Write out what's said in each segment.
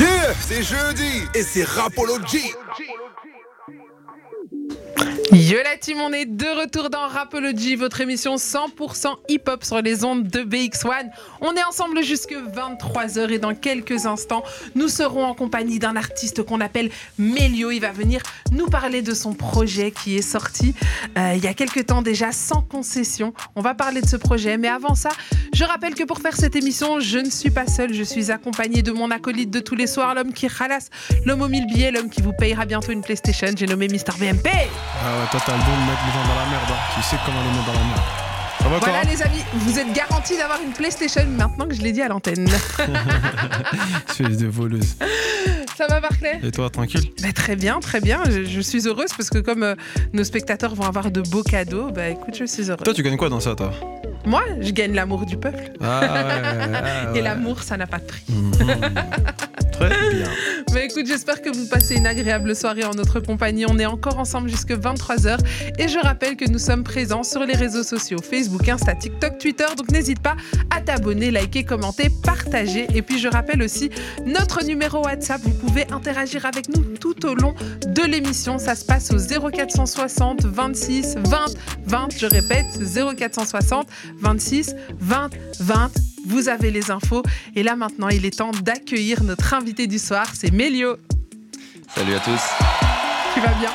Yeah, c'est jeudi et c'est Rapology. Yo la team, on est de retour dans Rapology, votre émission 100% hip-hop sur les ondes de BX1. On est ensemble jusque 23h et dans quelques instants, nous serons en compagnie d'un artiste qu'on appelle Melio. Il va venir nous parler de son projet qui est sorti euh, il y a quelques temps déjà sans concession. On va parler de ce projet, mais avant ça, je rappelle que pour faire cette émission, je ne suis pas seule, je suis accompagnée de mon acolyte de tous les soirs, l'homme qui ralasse, l'homme aux mille billets, l'homme qui vous payera bientôt une PlayStation. J'ai nommé Mister BMP. Toi t'as le don de mettre les gens dans la merde. hein. Tu sais comment les mettre dans la merde. Ça va Voilà les amis, vous êtes garantis d'avoir une PlayStation maintenant que je l'ai dit à l'antenne. Espèce de voleuse. Ça va Barclay? Et toi, tranquille? Bah, Très bien, très bien. Je, je suis heureuse parce que comme euh, nos spectateurs vont avoir de beaux cadeaux, bah écoute, je suis heureuse. Toi, tu gagnes quoi dans ça, toi? Moi, je gagne l'amour du peuple. Ah ouais, ouais. Et l'amour, ça n'a pas de prix. Mhm. Mais écoute, j'espère que vous passez une agréable soirée en notre compagnie. On est encore ensemble jusque 23h. Et je rappelle que nous sommes présents sur les réseaux sociaux Facebook, Insta, TikTok, Twitter. Donc n'hésite pas à t'abonner, liker, commenter, partager. Et puis je rappelle aussi notre numéro WhatsApp. Vous pouvez interagir avec nous tout au long de l'émission. Ça se passe au 0460 26 20 20. Je répète, 0460 26 20 20. Vous avez les infos. Et là maintenant, il est temps d'accueillir notre invité du soir. C'est Mélio. Salut à tous. Tu vas bien?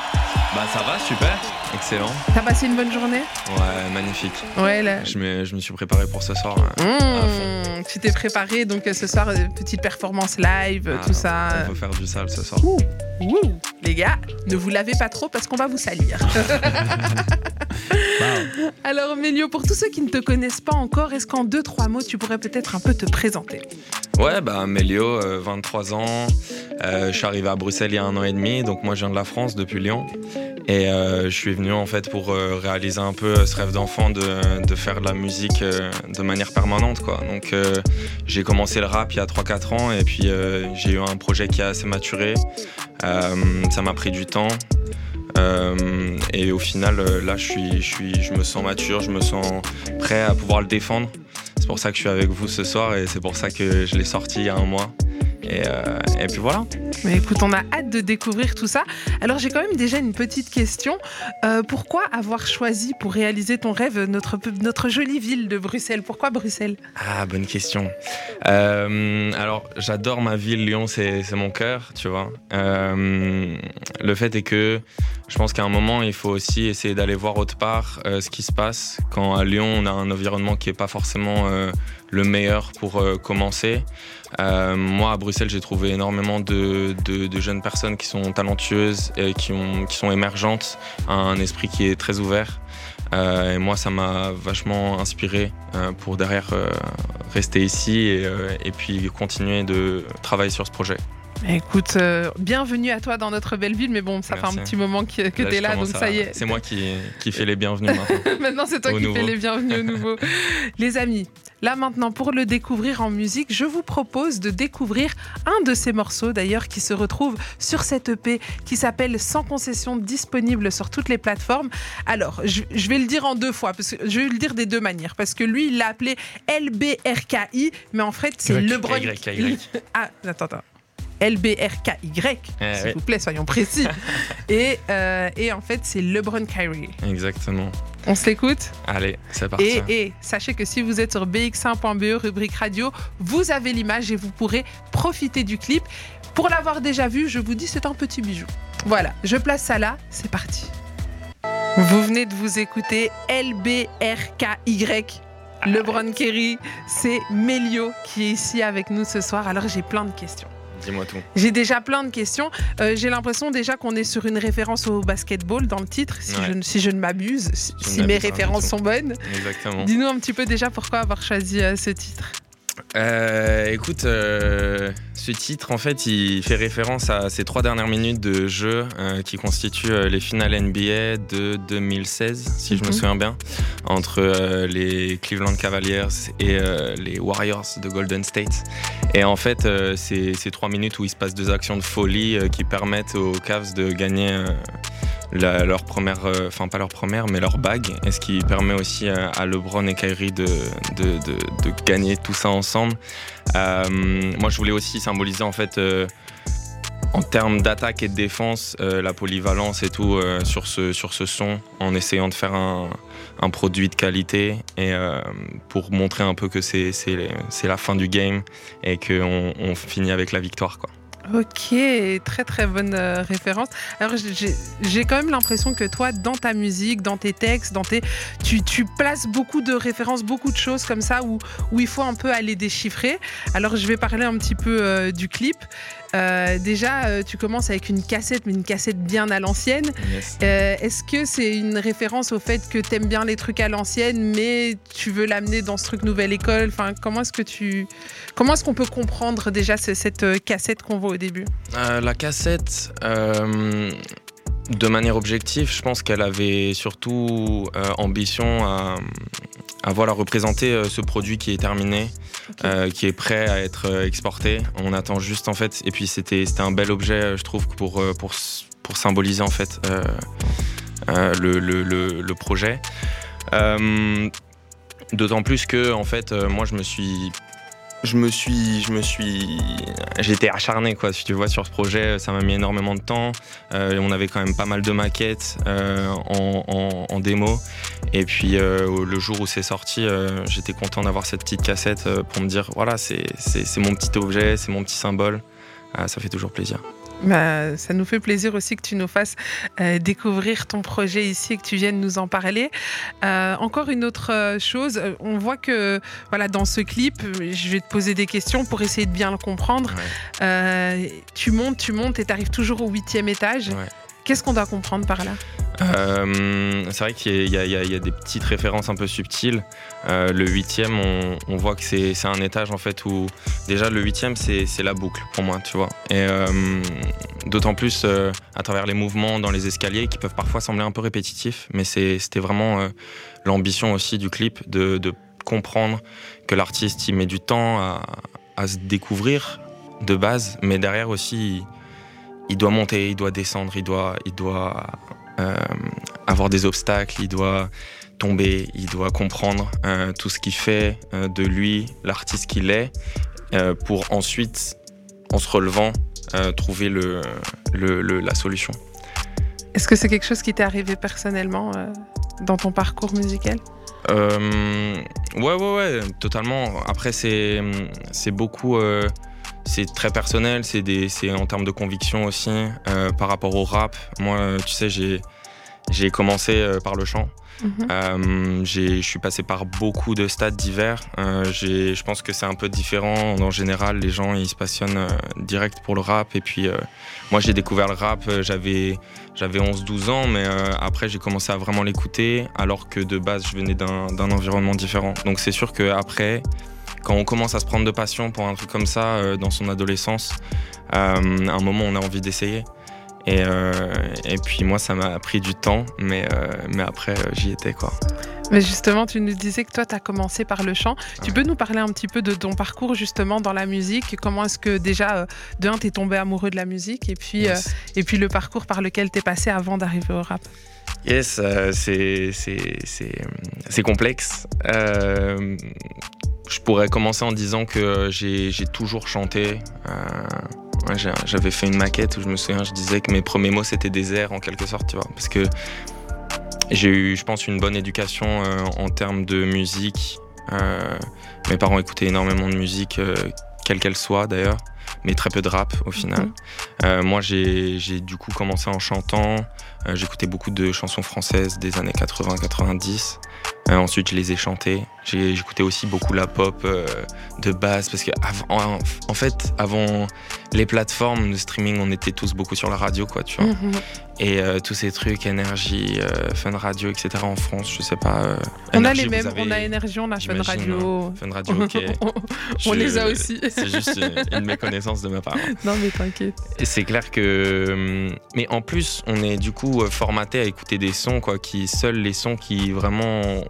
Bah ça va, super, excellent. T'as passé une bonne journée? Ouais, magnifique. Ouais, là. Je me, je me suis préparé pour ce soir. hein. Mmh, tu t'es préparé, donc euh, ce soir, euh, petite performance live, Ah, tout ça. On peut faire du sale ce soir. Ouh, ouh. Les gars, ne vous lavez pas trop parce qu'on va vous salir. Alors, Mélio, pour tous ceux qui ne te connaissent pas encore, est-ce qu'en deux, trois mots, tu pourrais peut-être un peu te présenter? Ouais, bah Mélio, euh, 23 ans. Euh, je suis arrivé à Bruxelles il y a un an et demi, donc moi je viens de la France depuis Lyon. Et euh, je suis venu en fait pour euh, réaliser un peu ce rêve d'enfant de, faire de la musique euh, de manière permanente. Quoi. Donc euh, j'ai commencé le rap il y a 3-4 ans et puis euh, j'ai eu un projet qui a assez maturé. Euh, ça m'a pris du temps. Euh, et au final, euh, là, je, me sens mature, je me sens prêt à pouvoir le défendre. C'est pour ça que je suis avec vous ce soir et c'est pour ça que je l'ai sorti il y a un mois. Et, euh, et puis voilà. Mais écoute, on a hâte de découvrir tout ça. Alors, j'ai quand même déjà une petite question. Euh, pourquoi avoir choisi pour réaliser ton rêve notre, notre jolie ville de Bruxelles? Pourquoi Bruxelles? Ah, bonne question. Euh, alors, j'adore ma ville, Lyon, c'est mon cœur, tu vois. Le fait est que je pense qu'à un moment, il faut aussi essayer d'aller voir autre part ce qui se passe. Quand à Lyon, on a un environnement qui n'est pas forcément le meilleur pour commencer. Euh, moi, à Bruxelles, j'ai trouvé énormément de, jeunes personnes qui sont talentueuses et qui, ont, qui sont émergentes, un esprit qui est très ouvert. Euh, et moi, ça m'a vachement inspiré euh, pour derrière rester ici et, et puis continuer de travailler sur ce projet. Écoute, euh, bienvenue à toi dans notre belle ville, mais bon, ça fait un petit moment que, que Là, tu es là, donc à- ça y est. C'est moi qui, qui fais les bienvenus maintenant. Maintenant, c'est toi Au qui nouveau. fais les bienvenus au nouveau. les amis, là maintenant, pour le découvrir en musique, je vous propose de découvrir un de ces morceaux d'ailleurs qui se retrouve sur cette EP qui s'appelle Sans concession, disponible sur toutes les plateformes. Alors, je, je vais le dire en deux fois, parce que je vais le dire des deux manières, parce que lui, il l'a appelé LBRKI, mais en fait, c'est Y, LeBron. Ah, attends, attends. LBRKY, Eh s'il oui. vous plaît, soyons précis. et, euh, et en fait, c'est LeBron Kyrie. Exactement. On se l'écoute? Allez, c'est parti. et, et sachez que si vous êtes sur bx1.be, rubrique radio, vous avez l'image et vous pourrez profiter du clip. Pour l'avoir déjà vu, je vous dis, c'est un petit bijou. Voilà, je place ça là, c'est parti. Vous venez de vous écouter LBRKY. LeBron Kerry, c'est Melio qui est ici avec nous ce soir. Alors j'ai plein de questions. Dis-moi tout. J'ai déjà plein de questions. Euh, J'ai l'impression déjà qu'on est sur une référence au basketball dans le titre, si, Ouais. je, ne- si je ne m'abuse, si, mes références sont bonnes. Exactement. Dis-nous un petit peu déjà pourquoi avoir choisi euh, ce titre. Euh, écoute, ce titre, en fait, il fait référence à ces trois dernières minutes de jeu euh, qui constituent euh, les finales NBA de 2016, si je me Mhm. souviens bien, entre euh, les Cleveland Cavaliers et euh, les Warriors de Golden State. Et en fait, c'est ces trois minutes où il se passe deux actions de folie qui permettent aux Cavs de gagner. leur première, enfin pas leur première, mais leur bague, et ce qui permet aussi à LeBron et Kyrie de, de, gagner tout ça ensemble. moi, je voulais aussi symboliser en fait en termes d'attaque et de défense, euh, la polyvalence et tout euh, sur, ce, sur ce son, en essayant de faire un, produit de qualité et euh, pour montrer un peu que c'est la fin du game et qu'on on finit avec la victoire. Quoi. Ok, très très bonne référence. Alors j'ai quand même l'impression que toi, dans ta musique, dans tes textes, dans tes, tu, places beaucoup de références, beaucoup de choses comme ça où, où il faut un peu aller déchiffrer. Alors je vais parler un petit peu du clip. Euh, déjà, euh, tu commences avec une cassette, mais une cassette bien à l'ancienne. Euh, est-ce que c'est une référence au fait que tu aimes bien les trucs à l'ancienne, mais tu veux l'amener dans ce truc nouvelle école? Enfin, comment est-ce que tu, comment est-ce qu'on peut comprendre déjà cette cassette qu'on voit au début? La cassette. De manière objective, je pense qu'elle avait surtout ambition à, à voilà, représenter ce produit qui est terminé, euh, qui est prêt à être euh, exporté. On attend juste en fait, et puis c'était un bel objet, je trouve, pour, euh, pour, pour symboliser en fait le, le, le, projet. D'autant plus que en fait, moi je me suis je me suis, je me suis, été acharné quoi. Si tu vois sur ce projet, ça m'a mis énormément de temps. Euh, on avait quand même pas mal de maquettes euh, en, démo. Et puis euh, le jour où c'est sorti, j'étais content d'avoir cette petite cassette pour me dire voilà, c'est mon petit objet, c'est mon petit symbole. ça fait toujours plaisir. Bah, ça nous fait plaisir aussi que tu nous fasses euh, découvrir ton projet ici et que tu viennes nous en parler. Euh, encore une autre euh, chose, on voit que voilà, dans ce clip, je vais te poser des questions pour essayer de bien le comprendre. tu montes, tu montes et tu arrives toujours au huitième étage. Qu'est-ce qu'on doit comprendre par là? Euh, C'est vrai qu'il y, a des petites références un peu subtiles. Euh, le huitième, on, voit que c'est un étage en fait où déjà le huitième c'est la boucle pour moi, tu vois. Et euh, d'autant plus à travers les mouvements dans les escaliers qui peuvent parfois sembler un peu répétitifs, mais c'était vraiment l'ambition aussi du clip de, comprendre que l'artiste il met du temps à, se découvrir de base, mais derrière aussi il doit monter, il doit descendre, il doit, il doit avoir des obstacles, il doit tomber, il doit comprendre euh, tout ce qui fait euh, de lui l'artiste qu'il est, pour ensuite, en se relevant, trouver le, le, la solution. Est-ce que c'est quelque chose qui t'est arrivé personnellement dans ton parcours musical? Ouais, ouais, ouais, totalement. Après, c'est beaucoup c'est très personnel, c'est en termes de conviction aussi. Euh, par rapport au rap, moi, tu sais, j'ai commencé euh, par le chant. Mhm. Euh, je suis passé par beaucoup de stades divers. je pense que c'est un peu différent. En général, les gens ils se passionnent direct pour le rap. Et puis, moi, j'ai découvert le rap, j'avais 11-12 ans, mais après, j'ai commencé à vraiment l'écouter, alors que de base, je venais d'un environnement différent. Donc, c'est sûr qu'après, quand on commence à se prendre de passion pour un truc comme ça euh, dans son adolescence, euh, à un moment on a envie d'essayer. Et, euh, et, puis moi ça m'a pris du temps, mais, mais après j'y étais quoi. Mais justement, tu nous disais que toi, tu as commencé par le chant. Tu peux nous parler un petit peu de ton parcours justement dans la musique? Comment est-ce que déjà, de un, tu es tombé amoureux de la musique et puis, et puis le parcours par lequel tu es passé avant d'arriver au rap? Yes, c'est complexe je pourrais commencer en disant que j'ai toujours chanté. Euh, j'avais fait une maquette où je me souviens, je disais que mes premiers mots c'était des airs en quelque sorte, tu vois. Parce que j'ai eu, je pense, une bonne éducation euh, en termes de musique. Euh, mes parents écoutaient énormément de musique, quelle qu'elle soit d'ailleurs, mais très peu de rap au final. Mhm. moi, j'ai du coup commencé en chantant. J'écoutais beaucoup de chansons françaises des années 80-90. Euh, ensuite, je les ai chantés. J'écoutais aussi beaucoup la pop euh, de base parce que en, fait, avant les plateformes de streaming, on était tous beaucoup sur la radio, quoi, tu vois. Mhm. Et euh, tous ces trucs, énergie, Fun Radio, etc. en France, je sais pas. on a les mêmes, on a énergie, on a Fun Radio. Hein. Fun Radio, ok. on les a aussi. C'est juste une, méconnaissance de ma part. Non, mais t'inquiète. C'est clair que. Mais en plus, on est du coup formaté à écouter des sons, quoi, qui seuls les sons qui vraiment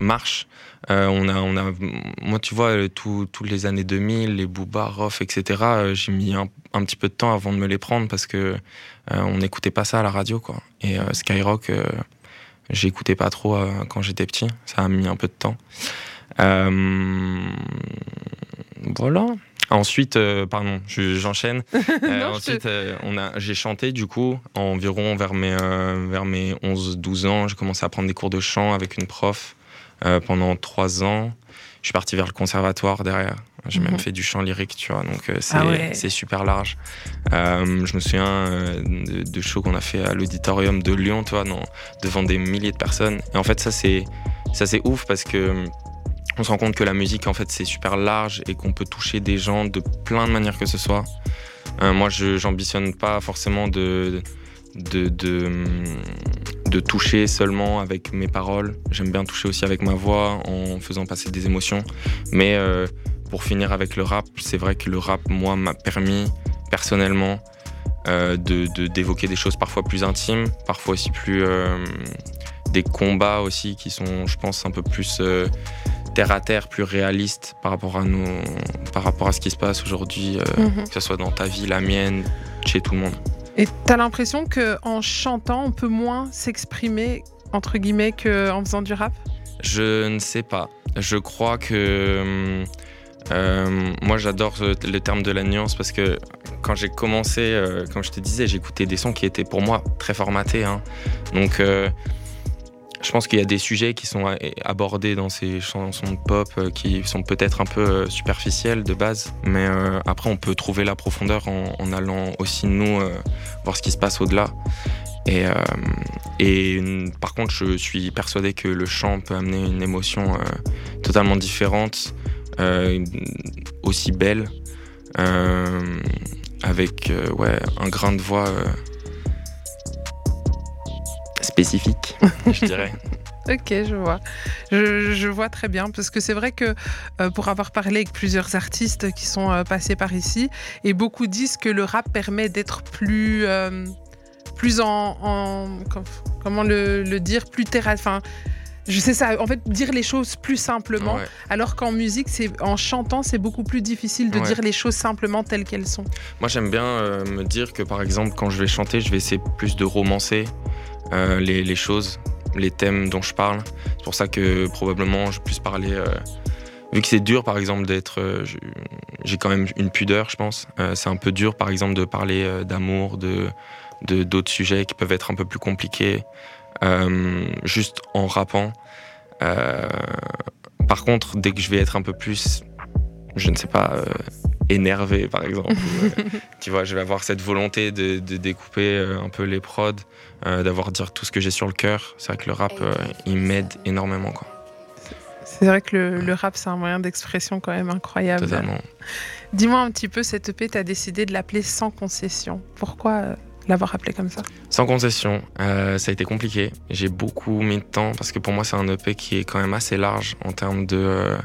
marche. Euh, on a, on a, moi, tu vois, euh, tous les années 2000, les Booba, Rof, etc., euh, j'ai mis un, un, petit peu de temps avant de me les prendre parce que on n'écoutait pas ça à la radio, quoi. Et Skyrock, j'écoutais pas trop quand j'étais petit. Ça a mis un peu de temps. voilà. Ensuite, pardon, j'enchaîne. ensuite, on a, j'ai chanté du coup environ vers mes, vers mes 11-12 ans. J'ai commencé à prendre des cours de chant avec une prof. Euh, pendant trois ans. Je suis parti vers le conservatoire derrière. J'ai même mhm. fait du chant lyrique, tu vois, donc euh, ah c'est super large. Euh, je me souviens de, shows qu'on a fait à l'auditorium de Lyon, tu vois, devant des milliers de personnes. Et en fait, ça c'est ça c'est ouf parce que on se rend compte que la musique, en fait, c'est super large et qu'on peut toucher des gens de plein de manières que ce soit. moi, je j'ambitionne pas forcément de toucher seulement avec mes paroles. J'aime bien toucher aussi avec ma voix en faisant passer des émotions. Mais euh, pour finir avec le rap, c'est vrai que le rap, moi, m'a permis personnellement euh, de d'évoquer des choses parfois plus intimes, parfois aussi plus euh, des combats aussi qui sont, je pense, un peu plus terre à terre, plus réalistes par rapport à nous, par rapport à ce qui se passe aujourd'hui, mhm. que ce soit dans ta vie, la mienne, chez tout le monde. Et tu as l'impression qu'en chantant, on peut moins s'exprimer, entre guillemets, qu'en faisant du rap? Je ne sais pas. Je crois que. Euh, moi, j'adore le terme de la nuance parce que quand j'ai commencé, euh, comme je te disais, j'écoutais des sons qui étaient pour moi très formatés. Hein. Donc, euh, je pense qu'il y a des sujets qui sont abordés dans ces chansons de pop euh, qui sont peut-être un peu euh, superficiels de base, mais euh, après on peut trouver la profondeur en, allant aussi nous voir ce qui se passe au-delà. Et, par contre, je suis persuadé que le chant peut amener une émotion totalement différente, aussi belle, avec ouais, un grain de voix spécifique, je dirais. Ok, je vois. Je, vois très bien parce que c'est vrai que euh, pour avoir parlé avec plusieurs artistes qui sont euh, passés par ici, et beaucoup disent que le rap permet d'être plus, euh, plus en, comment le, dire, plus terre, enfin. Je sais ça, en fait, dire les choses plus simplement, alors qu'en musique, c'est en chantant, c'est beaucoup plus difficile de dire les choses simplement telles qu'elles sont. Moi, j'aime bien me dire que, par exemple, quand je vais chanter, je vais essayer plus de romancer, euh, les, choses, les thèmes dont je parle. C'est pour ça que probablement je puisse parler. Euh, vu que c'est dur, par exemple, d'être. Euh, j'ai quand même une pudeur, je pense. c'est un peu dur, par exemple, de parler d'amour, de d'autres sujets qui peuvent être un peu plus compliqués, juste en rappant. par contre, dès que je vais être un peu plus, je ne sais pas, énervé, par exemple. tu vois, je vais avoir cette volonté de, découper euh, un peu les prods, euh, d'avoir dire tout ce que j'ai sur le cœur. C'est vrai que le rap, euh, il m'aide énormément. Quoi. C'est vrai que le, rap, c'est un moyen d'expression quand même incroyable. Totalement. Dis-moi un petit peu, cette EP, tu as décidé de l'appeler Sans concession. Pourquoi l'avoir appelé comme ça? Sans concession, ça a été compliqué. J'ai beaucoup mis de temps parce que pour moi, c'est un EP qui est quand même assez large en termes de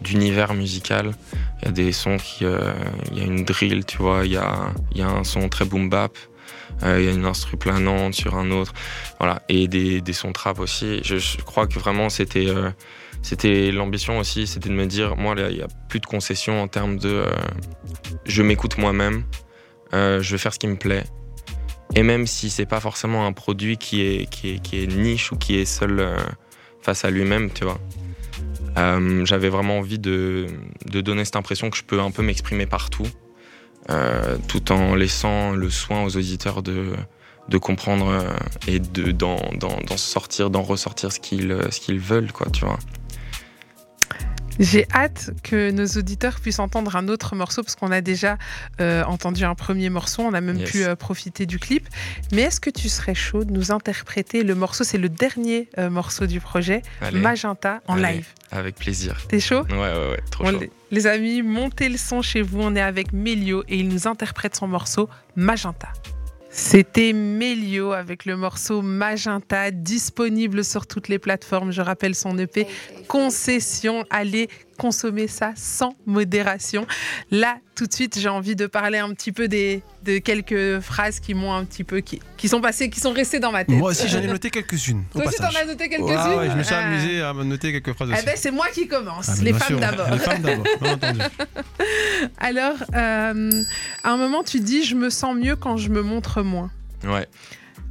d'univers musical. Il y a des sons qui. Euh, il y a une drill, tu vois, il y a, y a un son très boom bap. Euh, il y a une instru planante sur un autre, voilà, et des, des sons trap aussi. Je, crois que vraiment c'était euh, c'était l'ambition aussi, c'était de me dire, moi, il n'y a plus de concessions en termes de, je m'écoute moi-même, je vais faire ce qui me plaît, et même si c'est pas forcément un produit qui est qui est, qui est niche ou qui est seul face à lui-même, tu vois, euh, j'avais vraiment envie de, donner cette impression que je peux un peu m'exprimer partout, euh, tout en laissant le soin aux auditeurs de, de comprendre euh, et d'en sortir, d'en ressortir ce qu'ils ce qu'ils veulent, quoi, tu vois. J'ai hâte que nos auditeurs puissent entendre un autre morceau parce qu'on a déjà euh, entendu un premier morceau, on a même pu euh, profiter du clip. Mais est-ce que tu serais chaud de nous interpréter le morceau? C'est le dernier euh, morceau du projet, Magenta en live. Avec plaisir. T'es chaud? Ouais, ouais, ouais, trop chaud. Les, les amis, montez le son chez vous. On est avec Melio et il nous interprète son morceau Magenta. C'était Melio avec le morceau Magenta, disponible sur toutes les plateformes. Je rappelle son EP Concession. Allez consommer ça sans modération. Là, tout de suite, j'ai envie de parler un petit peu des, de quelques phrases qui m'ont un petit peu. Qui, qui, sont passées, qui sont restées dans ma tête. Moi aussi, j'en ai noté quelques-unes. Toi aussi, t'en as noté quelques-unes ouais, Je me suis ah. amusé à noter quelques phrases aussi. Eh ben, c'est moi qui commence. Ah, les, femmes d'abord. les femmes d'abord. entendu. Alors, euh, à un moment, tu dis Je me sens mieux quand je me montre moins. Ouais.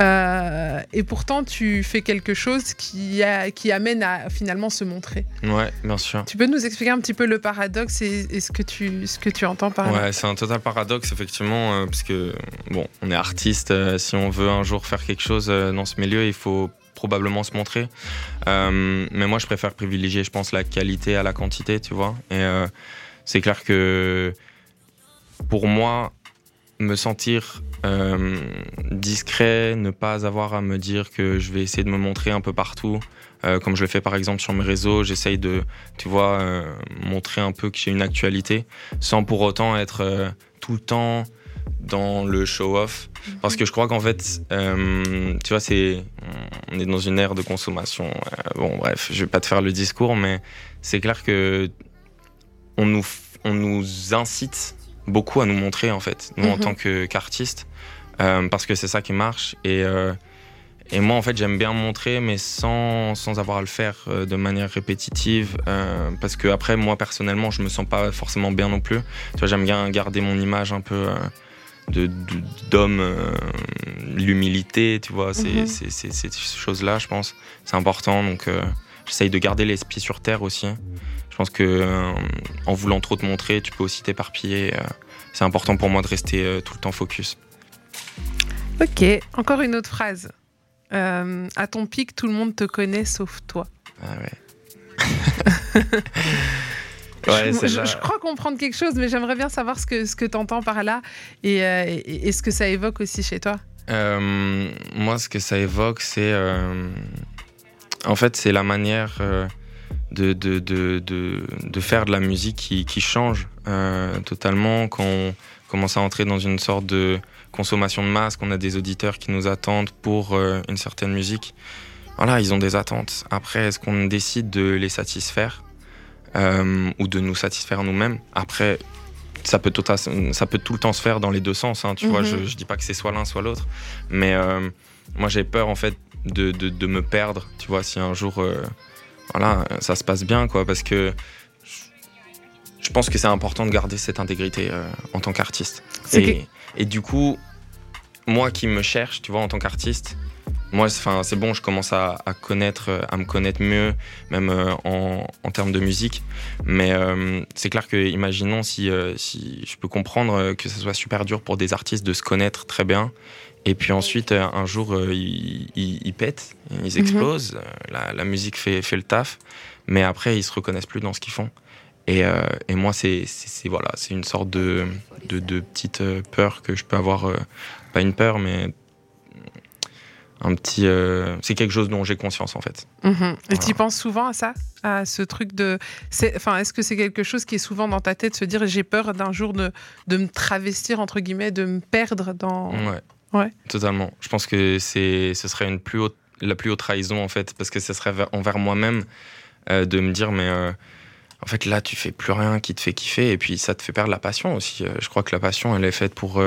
Euh, et pourtant, tu fais quelque chose qui, a, qui amène à finalement se montrer. Ouais, bien sûr. Tu peux nous expliquer un petit peu le paradoxe et, ce, que tu, ce que tu entends par là Ouais, c'est un total paradoxe, effectivement, euh, parce que, bon, on est artiste. Euh, si on veut un jour faire quelque chose dans ce milieu, il faut probablement se montrer. mais moi, je préfère privilégier, je pense, la qualité à la quantité, tu vois. Et c'est clair que pour moi, me sentir euh, discret, ne pas avoir à me dire que je vais essayer de me montrer un peu partout. Euh, comme je le fais par exemple sur mes réseaux, j'essaye de, tu vois, euh, montrer un peu que j'ai une actualité, sans pour autant être tout le temps dans le show-off. Parce que je crois qu'en fait, tu vois, c'est, on est dans une ère de consommation. bon, bref, je vais pas te faire le discours, mais c'est clair que on nous, on nous incite beaucoup à nous montrer en fait, nous en mhm. tant qu'artistes, euh, parce que c'est ça qui marche. Et, euh, et moi en fait j'aime bien montrer, mais sans, sans avoir à le faire euh, de manière répétitive, parce que après moi personnellement je me sens pas forcément bien non plus. Tu vois j'aime bien garder mon image un peu de d'homme, l'humilité, tu vois, c'est mhm. ces choses-là je pense, c'est important. Donc j'essaye de garder les pieds sur terre aussi. Je pense que euh, en voulant trop te montrer, tu peux aussi t'éparpiller. Euh, c'est important pour moi de rester euh, tout le temps focus. Ok, encore une autre phrase. à ton pic, tout le monde te connaît sauf toi. Ah ouais. ouais je, je, je, crois comprendre quelque chose, mais j'aimerais bien savoir ce que, ce que tu entends par là et, et, ce que ça évoque aussi chez toi. moi, ce que ça évoque, c'est. en fait, c'est la manière de, de, de, de, faire de la musique qui, qui change euh, totalement quand on commence à entrer dans une sorte de consommation de masse, qu'on a des auditeurs qui nous attendent pour euh, une certaine musique. Voilà, ils ont des attentes. Après, est-ce qu'on décide de les satisfaire euh, ou de nous satisfaire nous-mêmes? Après, ça peut, tota-, ça peut tout le temps se faire dans les deux sens. Hein, tu vois, je, mhm. je dis pas que c'est soit l'un soit l'autre, mais moi j'ai peur en fait de, de, de, me perdre. Tu vois, si un jour voilà, ça se passe bien, quoi, parce que je pense que c'est important de garder cette intégrité euh, en tant qu'artiste. Et, et, du coup, moi qui me cherche, tu vois, en tant qu'artiste, moi, c'est bon, je commence à, connaître, à me connaître mieux, même euh, en, en, termes de musique. Mais euh, c'est clair que, imaginons si, si je peux comprendre que ce soit super dur pour des artistes de se connaître très bien et puis ensuite, euh, un jour, euh, ils, pètent, ils mhm. explosent, euh, la, musique fait, fait, le taf, mais après, ils se reconnaissent plus dans ce qu'ils font. Et, et moi, c'est voilà, une sorte de, de, de, petite peur que je peux avoir, pas une peur, mais un petit. c'est quelque chose dont j'ai conscience en fait. Mhm. Et tu penses souvent à ça À ce truc de. Enfin, est-ce que c'est quelque chose qui est souvent dans ta tête, se dire j'ai peur d'un jour de, de me travestir, entre guillemets, de me perdre dans. Ouais. Ouais. Totalement. Je pense que c'est, ce serait la plus haute trahison en fait, parce que ce serait envers moi-même euh, de me dire mais euh, en fait là tu fais plus rien qui te fait kiffer et puis ça te fait perdre la passion aussi. Euh, je crois que la passion elle est faite pour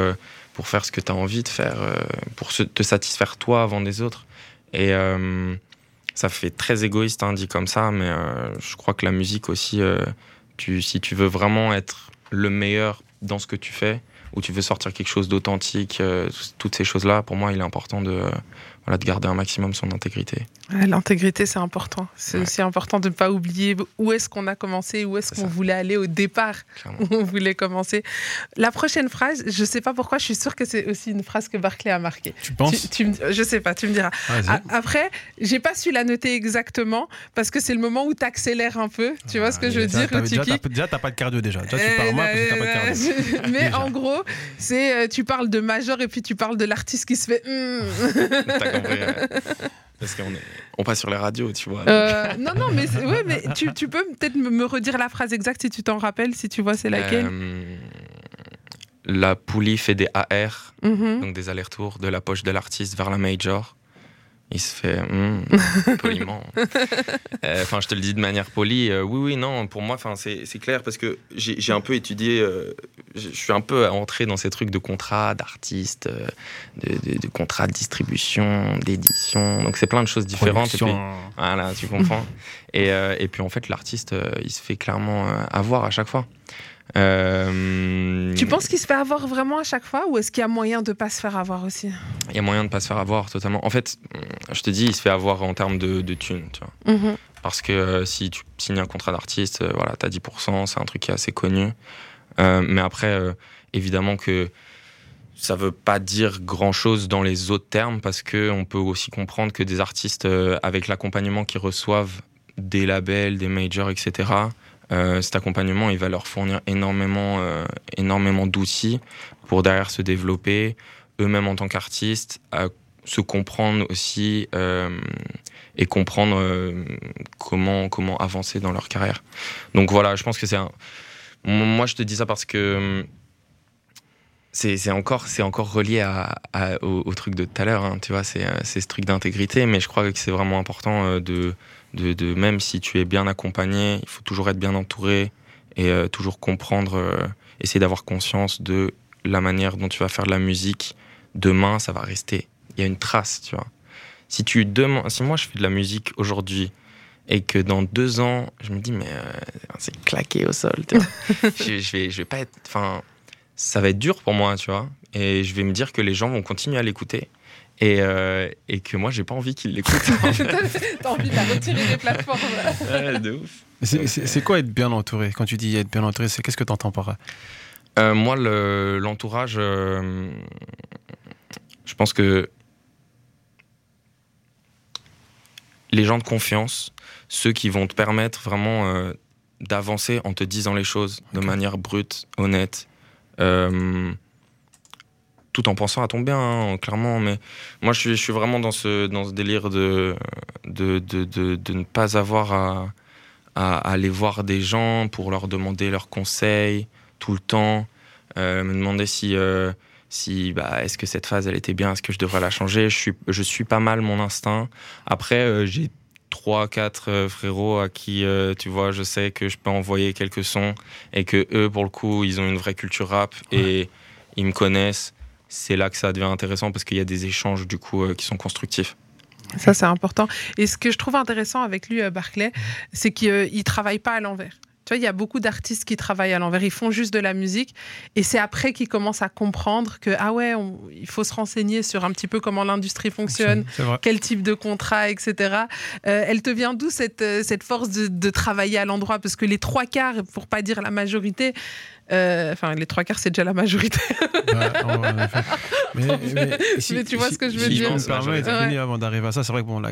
pour faire ce que tu as envie de faire, pour te satisfaire toi avant des autres. Et ça fait très égoïste hein, dit comme ça, mais je crois que la musique aussi, si tu veux vraiment être le meilleur dans ce que tu fais, où tu veux sortir quelque chose d'authentique, euh, toutes ces choses-là, pour moi, il est important de, voilà, de garder un maximum son intégrité. L'intégrité, c'est important. C'est aussi important de ne pas oublier où est-ce qu'on a commencé, où est-ce qu'on voulait aller au départ, où on voulait commencer. La prochaine phrase, je ne sais pas pourquoi, je suis sûre que c'est aussi une phrase que Barclay a marquée. Tu penses tu, ne Je sais pas, tu me diras. Après, j'ai pas su la noter exactement parce que c'est le moment où tu accélères un peu. Tu vois ce que je veux dire Déjà, tu n'as pas de cardio déjà. Déjà, tu parles mal parce que tu n'as pas de cardio. Mais en gros, c'est euh, tu parles de major et puis tu parles de l'artiste qui se fait. Hmm. Parce qu'on on passe sur les radios, tu vois. Euh, non, non, mais, ouais, mais tu, tu peux peut-être me redire la phrase exacte si tu t'en rappelles, si tu vois c'est laquelle. Euh, la poulie fait des AR, Mhm. donc des allers-retours de la poche de l'artiste vers la major. Il se fait hmm, poliment. Euh, Enfin, je te le dis de manière polie. euh, oui, oui, non, pour moi, c'est clair parce que j'ai un peu étudié. euh, je suis un peu entré dans ces trucs de contrats d'artistes, de, de, de contrats de distribution, d'édition. Donc, c'est plein de choses différentes. Et puis, Production. voilà, tu comprends. et, et puis en fait, l'artiste, il se fait clairement avoir à chaque fois. Euh, Tu penses qu'il se fait avoir vraiment à chaque fois ou est-ce qu'il y a moyen de pas se faire avoir aussi? Il y a moyen de pas se faire avoir totalement. En fait, je te dis, il se fait avoir en termes de, de thunes, tu vois. Mhm. Parce que euh, si tu signes un contrat d'artiste, euh, voilà, t'as 10%, c'est un truc qui est assez connu. Mais après, évidemment que ça veut pas dire grand chose dans les autres termes parce que on peut aussi comprendre que des artistes avec l'accompagnement qu'ils reçoivent des labels, des majors, etc. euh, cet accompagnement, il va leur fournir énormément, euh, énormément d'outils pour derrière se développer eux-mêmes en tant qu'artistes, à se comprendre aussi euh, et comprendre comment, comment avancer dans leur carrière. Donc voilà, je pense que c'est un... Moi, je te dis ça parce que hum, c'est encore, c'est encore relié à, à- au, au truc de tout à l'heure, hein, tu vois, c'est euh, c'est ce truc d'intégrité, mais je crois que c'est vraiment important euh, de, de, de, même si tu es bien accompagné, il faut toujours être bien entouré et euh, toujours comprendre, euh, essayer d'avoir conscience de la manière dont tu vas faire de la musique. Demain, ça va rester. Il y a une trace, tu vois. Si, tu demain, si moi je fais de la musique aujourd'hui et que dans deux ans, je me dis, mais euh, c'est claqué au sol, tu vois. je, je vais, je vais pas être. Enfin, ça va être dur pour moi, tu vois. Et je vais me dire que les gens vont continuer à l'écouter. Et, euh, et que moi, j'ai pas envie qu'ils l'écoutent. en fait. T'as envie de la retirer des plateformes Ouais, de ouf. C'est- quoi être bien entouré? Quand tu dis être bien entouré, c'est qu'est-ce que tu entends par là? Euh, moi, le- l'entourage, euh, je pense que les gens de confiance, ceux qui vont te permettre vraiment euh, d'avancer en te disant les choses de manière brute, honnête, tout en pensant à ton bien, hein, clairement. Mais moi, je suis, je suis vraiment dans ce, dans ce délire de, de, de, de, ne pas avoir à, aller voir des gens pour leur demander leurs conseils tout le temps, euh, me demander si, euh, si bah, est-ce que cette phase elle était bien, est-ce que je devrais la changer. Je suis, je suis pas mal mon instinct. Après, euh, j'ai trois, quatre euh, frérots à qui, euh, tu vois, je sais que je peux envoyer quelques sons et que eux, pour le coup, ils ont une vraie culture rap et ils me connaissent. C'est là que ça devient intéressant parce qu'il y a des échanges du coup euh, qui sont constructifs. Ça, c'est important. Et ce que je trouve intéressant avec lui, Barclay, c'est qu'il ne travaille pas à l'envers. Tu vois, il y a beaucoup d'artistes qui travaillent à l'envers. Ils font juste de la musique. Et c'est après qu'ils commencent à comprendre que, ah ouais, on- il faut se renseigner sur un petit peu comment l'industrie fonctionne, quel type de contrat, etc. Euh, elle te vient d'où cette, euh, cette force de, de travailler à l'endroit? Parce que les trois quarts, pour pas dire la majorité, euh, enfin les trois quarts c'est déjà la majorité. Ouais, en effet. Mais, mais si- Mais tu vois si- ce que je veux si dire? me permets, Ouais. fini avant d'arriver à ça, c'est vrai que bon,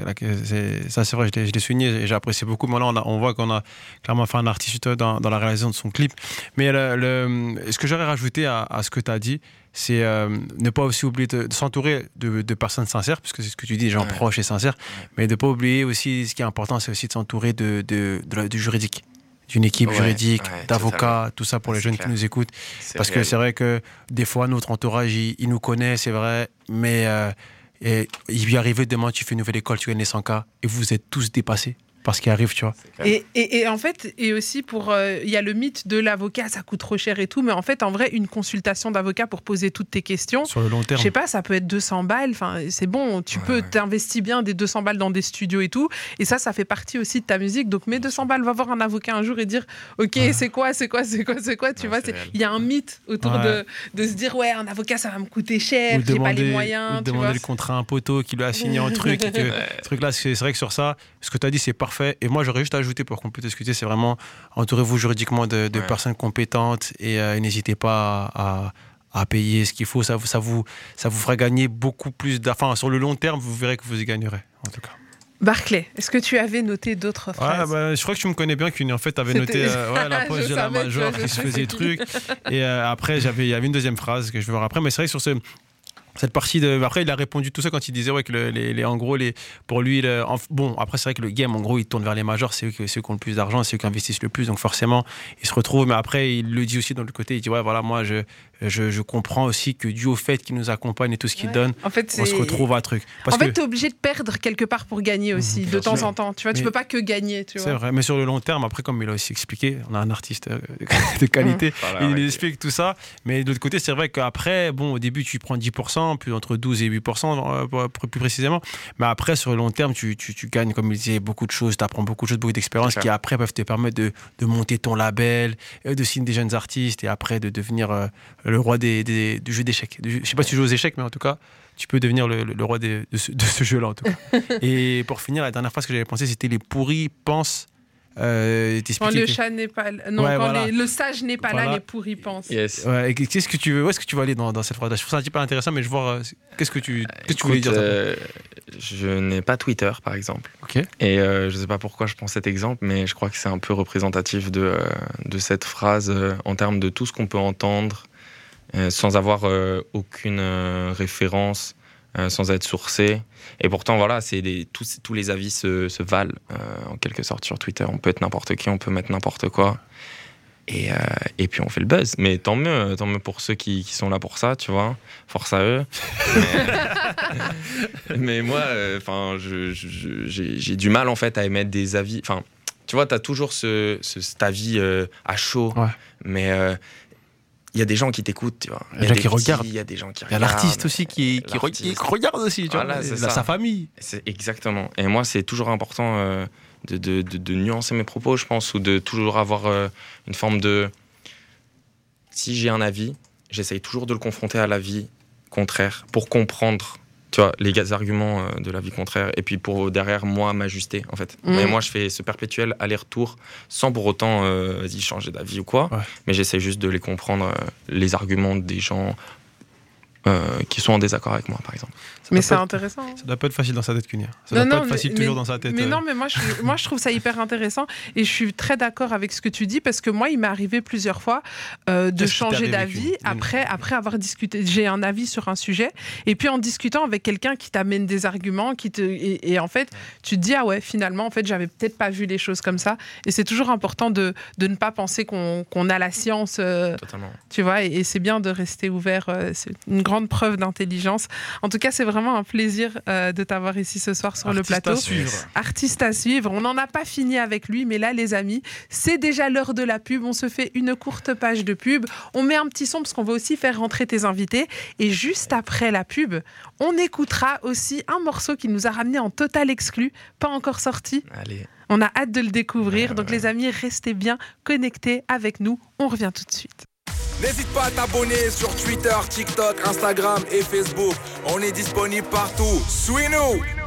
ça c'est vrai, je l'ai- je souligné et j'apprécie beaucoup. Maintenant, on, a- on voit qu'on a clairement fait un artiste dans, dans la réalisation de son clip. Mais le, le- ce que j'aurais rajouté à, à ce que tu as dit, c'est euh, ne pas aussi oublier de, de s'entourer de, de personnes sincères, puisque c'est ce que tu dis, des gens Ouais. proches et sincères, mais de ne pas oublier aussi, ce qui est important, c'est aussi de s'entourer de, de, de la- du juridique, d'une équipe Ouais, juridique, ouais, d'avocats, tout ça pour les jeunes clair. qui nous écoutent. Parce que c'est vrai que des fois, notre entourage, il, il nous connaît, c'est vrai, mais euh, et il lui arrive demain, tu fais une nouvelle école, tu gagnes les 100K, et vous êtes tous dépassés par ce qui arrive, tu vois. Et, et- et en fait, et aussi pour, euh, il y a le mythe de l'avocat, ça coûte trop cher et tout, mais en fait, en vrai, une consultation d'avocat pour poser toutes tes questions, Sur le long je terme. sais pas, ça peut être 200 balles. Enfin, c'est bon, tu Ouais, peux ouais. t'investir bien des 200 balles dans des studios et tout. Et ça, ça fait partie aussi de ta musique. Donc, mets 200 balles, va voir un avocat un jour et dire, ok, Ouais. c'est quoi, c'est quoi, c'est quoi, c'est quoi? Tu Ouais, vois, il y a un mythe autour Ouais. de, de se dire, ouais, un avocat, ça va me coûter cher, j'ai pas les demander, moyens. ou tu demander vois. le contrat à un poteau qui lui a signé un truc. Et que, ce truc-là, c'est c'est vrai que sur ça, ce que tu as dit, c'est parfait. Et moi, j'aurais juste ajouté pour qu'on peut discuter, c'est vraiment entourez-vous juridiquement de, de Ouais. personnes compétentes et euh, n'hésitez pas à, à payer ce qu'il faut. Ça, vous- ça, vous, ça vous fera gagner beaucoup plus d'argent. Enfin, sur le long terme, vous verrez que vous y gagnerez, en tout cas. Barclay, est-ce que tu avais noté d'autres Ouais, phrases? bah, je crois que tu me connais bien, qu'une en fait, tu avais C'était- noté euh, ouais, la poche de la major qui se faisait truc. Et euh, après, il y avait une deuxième phrase que je vais voir après. Mais c'est vrai que sur ce, cette partie de. Après, il a répondu tout ça quand il disait ouais, que le- les, en gros, les, pour lui, le- bon, après, c'est vrai que le game, en gros, il tourne vers les majors, c'est eux, ceux qui ont le plus d'argent, c'est eux qui investissent le plus. Donc forcément, il se retrouve. Mais après, il le dit aussi dans le côté, il dit ouais, voilà, moi, je, je, je comprends aussi que dû au fait qu'il nous accompagne et tout ce qu'il donne, En fait, on se retrouve à un truc. Parce en fait, que t'es obligé de perdre quelque part pour gagner aussi, de bien temps sûr. en temps. Tu vois, tu peux pas que gagner, tu c'est vrai, mais sur le long terme, après, comme il a aussi expliqué, on a un artiste euh, de qualité. Voilà, il ouais. explique tout ça, mais de l'autre côté, c'est vrai qu'après, bon, au début, tu prends 10%, puis entre 12 et 8%, euh, plus précisément. Mais après, sur le long terme, tu, tu, tu gagnes, comme il disait, beaucoup de choses, tu apprends beaucoup de choses, beaucoup d'expériences qui après peuvent te permettre de, de monter ton label, euh, de signer des jeunes artistes et après de devenir euh, le roi des, des- du jeu d'échecs. Je sais pas si tu joues aux échecs, mais en tout cas, tu peux devenir le, le- le roi des- de ce, de ce jeu-là, en tout cas. et pour finir, la dernière phrase que j'avais pensé, c'était les pourris pensent. Euh, Quand le chat n'est pas là- non, Ouais, quand voilà. les- le sage n'est pas là, Voilà. les pourris pensent. Yes. Ouais, qu'est-ce que tu veux, où est-ce que tu vas aller dans, dans cette phrase? Je trouve ça un petit peu intéressant, mais je vois euh, qu'est-ce que tu, qu'est-ce que tu voulais dire. euh, je n'ai pas Twitter, par exemple. Ok. Et euh, je sais pas pourquoi je prends cet exemple, mais je crois que c'est un peu représentatif de, euh, de cette phrase euh, en termes de tout ce qu'on peut entendre euh, sans avoir euh, aucune euh, référence, euh, sans être sourcé. Et pourtant, voilà, c'est des, tous, tous les avis se, se valent euh, en quelque sorte sur Twitter. On peut être n'importe qui, on peut mettre n'importe quoi. Et, euh, et puis on fait le buzz. Mais tant mieux, tant mieux pour ceux qui, qui sont là pour ça, tu vois. Force à eux. Mais, mais moi, enfin, j'ai du mal en fait à émettre des avis. Enfin, tu vois, tu as toujours ce, ce- cet avis euh, à chaud. Ouais. Mais euh, il y a des gens qui t'écoutent, tu vois. Il y a des gens qui petits, regardent. Il y a des gens qui Il y a regardent. l'artiste aussi qui, qui, regarde aussi, tu Voilà, vois, la- ça. sa famille. C'est exactement. Et moi, c'est toujours important euh, de, de- de- de nuancer mes propos, je pense, ou de toujours avoir euh, une forme de. Si j'ai un avis, j'essaye toujours de le confronter à l'avis contraire pour comprendre. Tu vois, les arguments euh, de l'avis contraire, et puis pour derrière moi m'ajuster en fait. Mhm. Mais moi je fais ce perpétuel aller-retour sans pour autant euh, vas-y, changer d'avis ou quoi. Ouais. Mais j'essaie juste de les comprendre, euh, les arguments des gens euh, qui sont en désaccord avec moi par exemple. Mais c'est être- intéressant. hein. Ça doit pas être facile dans sa tête, Cunia. Ça Non, doit pas être facile mais- toujours mais- dans sa tête. Mais euh. non, mais moi je, moi, je trouve ça hyper intéressant et je suis très d'accord avec ce que tu dis parce que moi, il m'est arrivé plusieurs fois euh, de changer d'avis après, après avoir discuté. J'ai un avis sur un sujet et puis en discutant avec quelqu'un qui t'amène des arguments, qui te, et, et en fait, tu te dis, ah ouais, finalement, en fait, j'avais peut-être pas vu les choses comme ça. Et c'est toujours important de, de ne pas penser qu'on qu'on a la science. euh, Totalement. tu vois, et, et c'est bien de rester ouvert. euh, c'est une grande preuve d'intelligence. En tout cas, c'est vraiment un plaisir euh, de t'avoir ici ce soir sur le Artiste plateau. à suivre. Artiste à suivre. On n'en a pas fini avec lui, mais là, les amis, c'est déjà l'heure de la pub. On se fait une courte page de pub. On met un petit son parce qu'on va aussi faire rentrer tes invités. Et juste après la pub, on écoutera aussi un morceau qui nous a ramené en total exclu, pas encore sorti. Allez. On a hâte de le découvrir. Ouais, Donc, ouais. les amis, restez bien connectés avec nous. On revient tout de suite. N'hésite pas à t'abonner sur Twitter, TikTok, Instagram et Facebook. On est disponible partout. Suis-nous